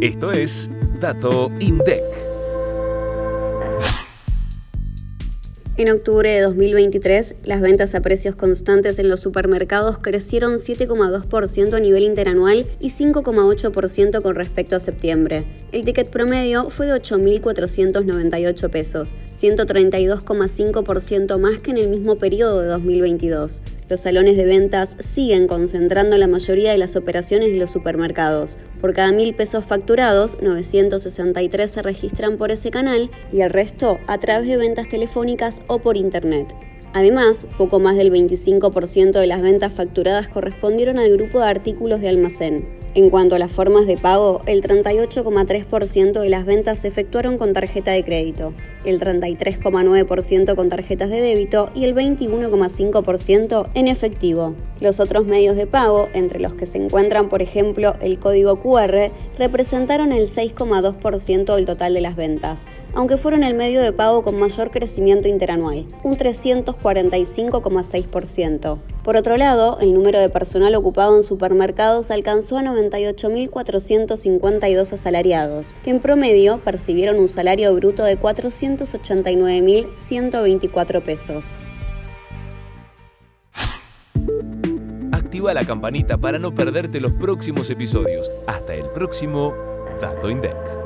Esto es Dato INDEC. En octubre de 2023, las ventas a precios constantes en los supermercados crecieron 7,2% a nivel interanual y 5,8% con respecto a septiembre. El ticket promedio fue de 8.498 pesos, 132,5% más que en el mismo periodo de 2022. Los salones de ventas siguen concentrando la mayoría de las operaciones de los supermercados. Por cada mil pesos facturados, 963 se registran por ese canal y el resto a través de ventas telefónicas o por Internet. Además, poco más del 25% de las ventas facturadas correspondieron al grupo de artículos de almacén. En cuanto a las formas de pago, el 38,3% de las ventas se efectuaron con tarjeta de crédito, el 33,9% con tarjetas de débito y el 21,5% en efectivo. Los otros medios de pago, entre los que se encuentran por ejemplo el código QR, representaron el 6,2% del total de las ventas, aunque fueron el medio de pago con mayor crecimiento interanual, un 345,6%. Por otro lado, el número de personal ocupado en supermercados alcanzó a 98.452 asalariados, que en promedio percibieron un salario bruto de 489.124 pesos. Activa la campanita para no perderte los próximos episodios. Hasta el próximo Dato INDEC.